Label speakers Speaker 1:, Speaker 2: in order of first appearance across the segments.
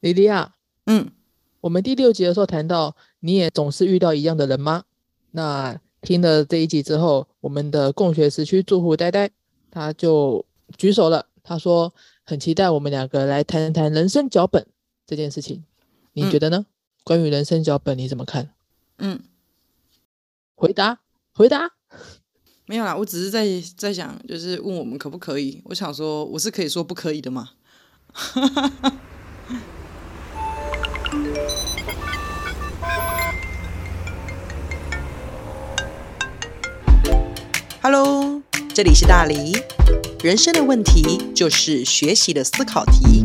Speaker 1: 莉莉亚，
Speaker 2: 嗯，
Speaker 1: 我们第六集的时候谈到，你也总是遇到一样的人吗？那听了这一集之后，我们的共学时区住户呆呆他就举手了，他说很期待我们两个来谈谈人生脚本这件事情，你
Speaker 2: 嗯
Speaker 1: 觉得呢？关于人生脚本你怎么看？
Speaker 2: 嗯，
Speaker 1: 回答，回答。
Speaker 2: 没有啦，我只是在在想，就是问我们可不可以。我想说，我是可以说不可以的嘛。
Speaker 3: Hello，这里是大黎。人生的问题就是学习的思考题。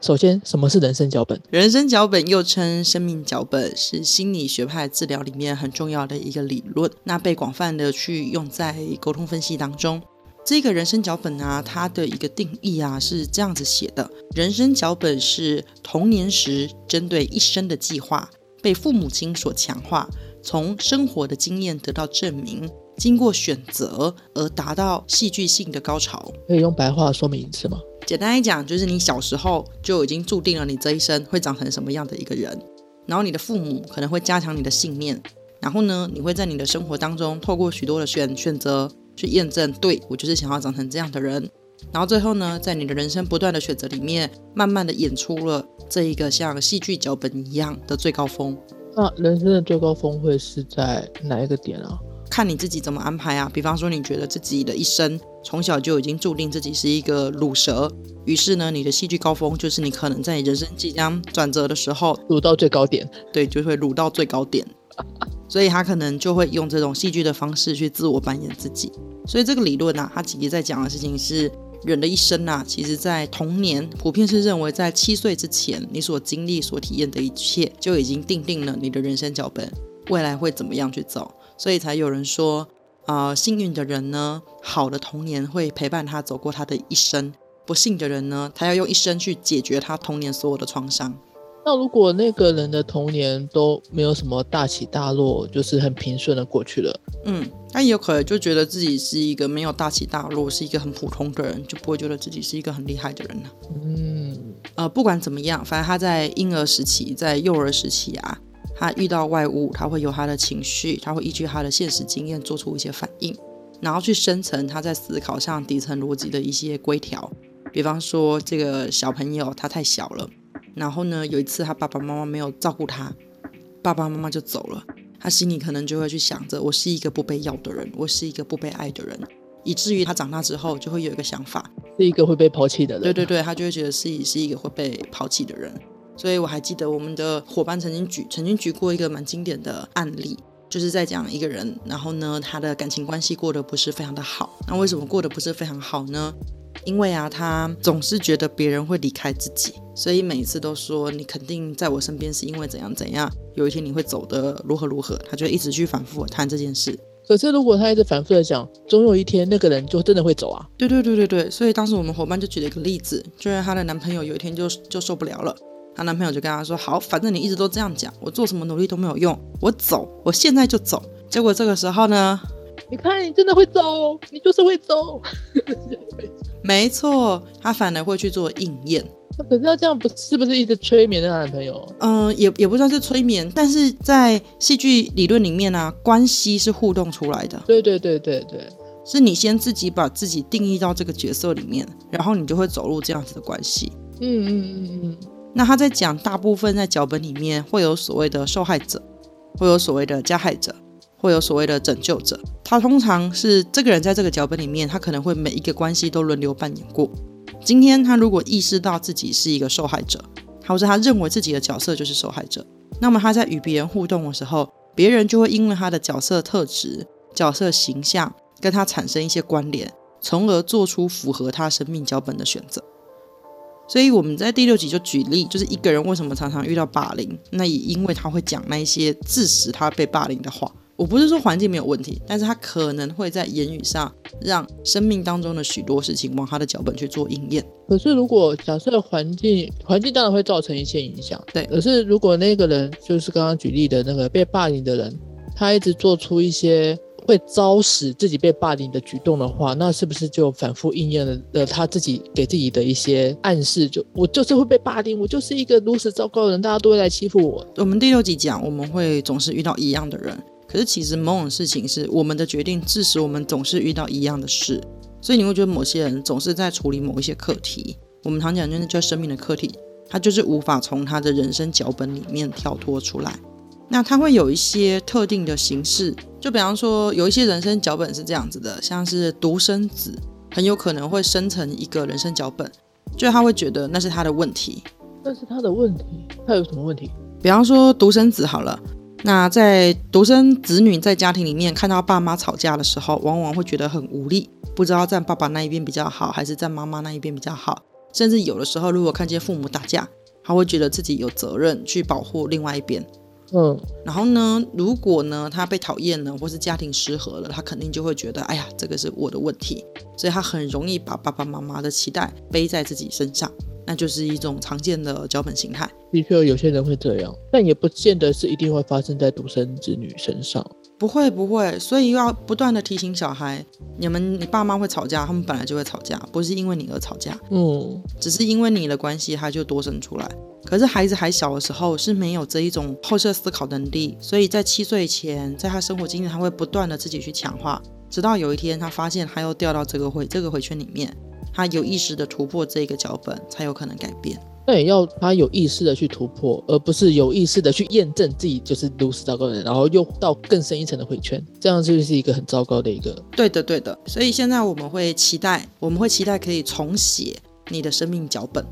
Speaker 1: 首先，什么是人生脚本？
Speaker 2: 人生脚本又称生命脚本，是心理学派治疗里面很重要的一个理论。那被广泛的去用在沟通分析当中。这个人生脚本啊，它的一个定义啊是这样子写的：人生脚本是童年时针对一生的计划，被父母亲所强化，从生活的经验得到证明，经过选择而达到戏剧性的高潮。
Speaker 1: 可以用白话说明一次吗？
Speaker 2: 简单来讲，就是你小时候就已经注定了你这一生会长成什么样的一个人，然后你的父母可能会加强你的信念，然后呢，你会在你的生活当中透过许多的选选择去验证，对我就是想要长成这样的人，然后最后呢，在你的人生不断的选择里面，慢慢的演出了这一个像戏剧脚本一样的最高峰。
Speaker 1: 那人生的最高峰会是在哪一个点啊？
Speaker 2: 看你自己怎么安排啊。比方说，你觉得自己的一生从小就已经注定自己是一个乳蛇，于是呢，你的戏剧高峰就是你可能在你人生即将转折的时候，
Speaker 1: 卤到最高点。
Speaker 2: 对，就会卤到最高点。所以他可能就会用这种戏剧的方式去自我扮演自己。所以这个理论啊，他其实在讲的事情是人的一生啊，其实在童年普遍是认为在七岁之前，你所经历、所体验的一切就已经定定了你的人生脚本，未来会怎么样去走。所以才有人说，啊、幸运的人呢，好的童年会陪伴他走过他的一生；不幸的人呢，他要用一生去解决他童年所有的创伤。
Speaker 1: 那如果那个人的童年都没有什么大起大落，就是很平顺的过去了，
Speaker 2: 嗯，他也有可能就觉得自己是一个没有大起大落，是一个很普通的人，就不会觉得自己是一个很厉害的人了。
Speaker 1: 嗯，
Speaker 2: 呃，不管怎么样，反正他在婴儿时期，在幼儿时期啊，他遇到外物，他会有他的情绪，他会依据他的现实经验做出一些反应，然后去生成他在思考上底层逻辑的一些规条。比方说，这个小朋友他太小了，然后呢，有一次他爸爸妈妈没有照顾他，爸爸妈妈就走了，他心里可能就会去想着，我是一个不被要的人，我是一个不被爱的人，以至于他长大之后就会有一个想法，
Speaker 1: 是一个会被抛弃的人。
Speaker 2: 对对对，他就会觉得自己是一个会被抛弃的人。所以我还记得我们的伙伴曾经举曾经举过一个蛮经典的案例，就是在讲一个人，然后呢，他的感情关系过得不是非常的好。那为什么过得不是非常好呢？因为啊，他总是觉得别人会离开自己，所以每一次都说你肯定在我身边是因为怎样怎样，有一天你会走的如何如何，他就一直去反复地谈这件事。
Speaker 1: 可是如果他一直反复的讲，总有一天那个人就真的会走啊。
Speaker 2: 对对对对对，所以当时我们伙伴就举了一个例子，就是她的男朋友有一天就就受不了了，她男朋友就跟她说：“好，反正你一直都这样讲，我做什么努力都没有用，我走，我现在就走。”结果这个时候呢，
Speaker 1: 你看，你真的会走，你就是会走。
Speaker 2: 没错，她反而会去做应验。
Speaker 1: 那可是他这样不是不是一直催眠那个男朋友？
Speaker 2: 嗯、也也不算是催眠，但是在戏剧理论里面啊，关系是互动出来的，
Speaker 1: 对对对对对，
Speaker 2: 是你先自己把自己定义到这个角色里面，然后你就会走入这样子的关系。
Speaker 1: 嗯嗯嗯嗯，
Speaker 2: 那他在讲，大部分在脚本里面会有所谓的受害者，会有所谓的加害者，会有所谓的拯救者。他通常是这个人在这个脚本里面，他可能会每一个关系都轮流扮演过。今天他如果意识到自己是一个受害者，或者他认为自己的角色就是受害者，那么他在与别人互动的时候，别人就会因为他的角色特质、角色形象跟他产生一些关联，从而做出符合他生命脚本的选择。所以我们在第六集就举例，就是一个人为什么常常遇到霸凌，那也因为他会讲那一些致使他被霸凌的话。我不是说环境没有问题，但是他可能会在言语上让生命当中的许多事情往他的脚本去做应验。
Speaker 1: 可是如果假设环境环境当然会造成一些影响，
Speaker 2: 对
Speaker 1: 可是如果那个人就是刚刚举例的那个被霸凌的人，他一直做出一些会招使自己被霸凌的举动的话，那是不是就反复应验了他自己给自己的一些暗示？就我就是会被霸凌，我就是一个如此糟糕的人，大家都会来欺负我。
Speaker 2: 我们第六集讲，我们会总是遇到一样的人，可是其实某种事情是我们的决定致使我们总是遇到一样的事，所以你会觉得某些人总是在处理某一些课题。我们常讲就是叫生命的课题，他就是无法从他的人生脚本里面跳脱出来。那他会有一些特定的形式，就比方说有一些人生脚本是这样子的，像是独生子，很有可能会生成一个人生脚本，就他会觉得那是他的问题，
Speaker 1: 那是他的问题，他有什么问题？
Speaker 2: 比方说独生子好了，那在独生子女在家庭里面看到爸妈吵架的时候，往往会觉得很无力，不知道站爸爸那一边比较好，还是站妈妈那一边比较好，甚至有的时候如果看见父母打架，他会觉得自己有责任去保护另外一边。
Speaker 1: 嗯，
Speaker 2: 然后呢，如果呢他被讨厌了，或是家庭失和了，他肯定就会觉得，哎呀，这个是我的问题，所以他很容易把爸爸妈妈的期待背在自己身上，那就是一种常见的脚本形态。
Speaker 1: 的确有些人会这样，但也不见得是一定会发生在独生子女身上。
Speaker 2: 不会不会，所以要不断的提醒小孩，你们你爸妈会吵架，他们本来就会吵架，不是因为你而吵架，
Speaker 1: 嗯，
Speaker 2: 只是因为你的关系，他就多生出来。可是孩子还小的时候是没有这一种后设思考能力，所以在七岁前，在他生活经验，他会不断的自己去强化，直到有一天他发现他又掉到这个回这个回圈里面，他有意识的突破这个脚本，才有可能改变。
Speaker 1: 那也要他有意识的去突破，而不是有意识的去验证自己就是如此糟糕的人，然后又到更深一层的回圈，这样就是一个很糟糕的一个。
Speaker 2: 对的，对的。所以现在我们会期待，我们会期待可以重写你的生命脚本。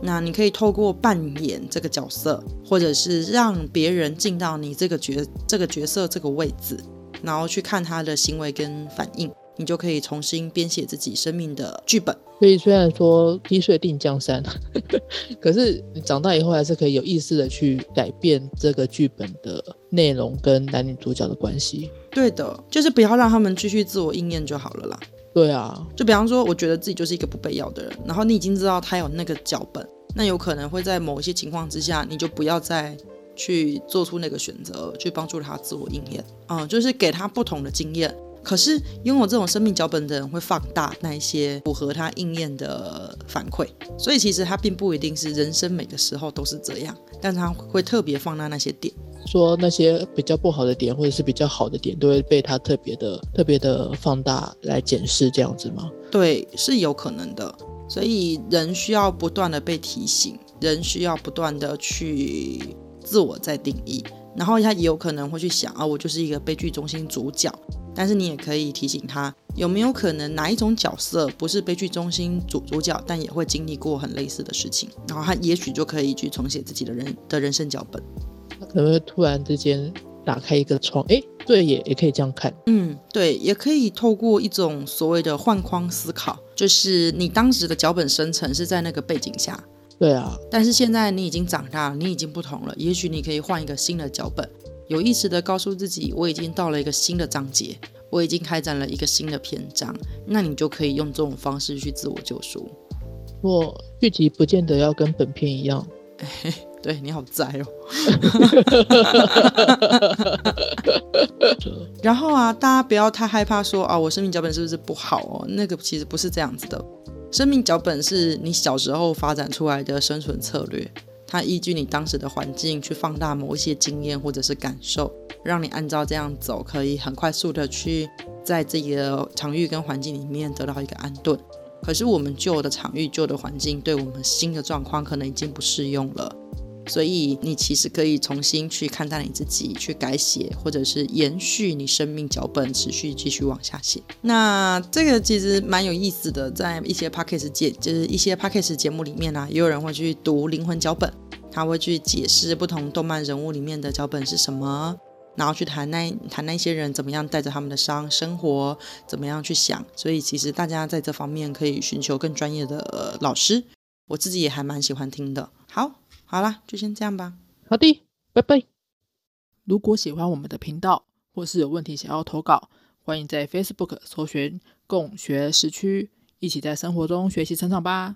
Speaker 2: 那你可以透过扮演这个角色，或者是让别人进到你这个角这个角色这个位置，然后去看他的行为跟反应，你就可以重新编写自己生命的剧本。
Speaker 1: 所以虽然说低岁定江山，可是你长大以后还是可以有意识的去改变这个剧本的内容跟男女主角的关系。
Speaker 2: 对的，就是不要让他们继续自我应验就好了啦。
Speaker 1: 对啊，
Speaker 2: 就比方说，我觉得自己就是一个不被要的人，然后你已经知道他有那个脚本，那有可能会在某一些情况之下，你就不要再去做出那个选择，去帮助他自我应验。嗯，就是给他不同的经验。可是拥有这种生命脚本的人会放大那一些符合他应验的反馈，所以其实他并不一定是人生每个时候都是这样，但他会特别放大那些点，
Speaker 1: 说那些比较不好的点或者是比较好的点，都会被他特别的特别的放大来检视，这样子吗？
Speaker 2: 对，是有可能的。所以人需要不断的被提醒，人需要不断的去自我再定义，然后他也有可能会去想啊，我就是一个悲剧中心主角。但是你也可以提醒他，有没有可能哪一种角色不是悲剧中心主主角，但也会经历过很类似的事情，然后他也许就可以去重写自己的人的人生脚本。
Speaker 1: 他可能会突然之间打开一个窗，哎，对，也也可以这样看。
Speaker 2: 嗯，对，也可以透过一种所谓的换框思考，就是你当时的脚本生成是在那个背景下，
Speaker 1: 对啊，
Speaker 2: 但是现在你已经长大了，你已经不同了，也许你可以换一个新的脚本。有意识的告诉自己，我已经到了一个新的章节，我已经开展了一个新的篇章，那你就可以用这种方式去自我救赎。
Speaker 1: 我剧集不见得要跟本片一样，
Speaker 2: 对你好宅哦。然后啊，大家不要太害怕说啊，我生命脚本是不是不好哦？那个其实不是这样子的，生命脚本是你小时候发展出来的生存策略。它依据你当时的环境去放大某一些经验或者是感受，让你按照这样走，可以很快速的去在自己的场域跟环境里面得到一个安顿。可是我们旧的场域、旧的环境对我们新的状况可能已经不适用了。所以你其实可以重新去看待你自己，去改写，或者是延续你生命脚本，持续继续往下写。那这个其实蛮有意思的，在一些 p o c k e t 节，就是一些 p o c k e 节目里面呢，也有人会去读灵魂脚本，他会去解释不同动漫人物里面的脚本是什么，然后去谈那谈那些人怎么样带着他们的伤生活，怎么样去想。所以其实大家在这方面可以寻求更专业的老师，我自己也还蛮喜欢听的。好。好了，就先这样吧。
Speaker 1: 好的，拜拜。
Speaker 4: 如果喜欢我们的频道，或是有问题想要投稿，欢迎在 Facebook 搜寻“共学时区”，一起在生活中学习成长吧。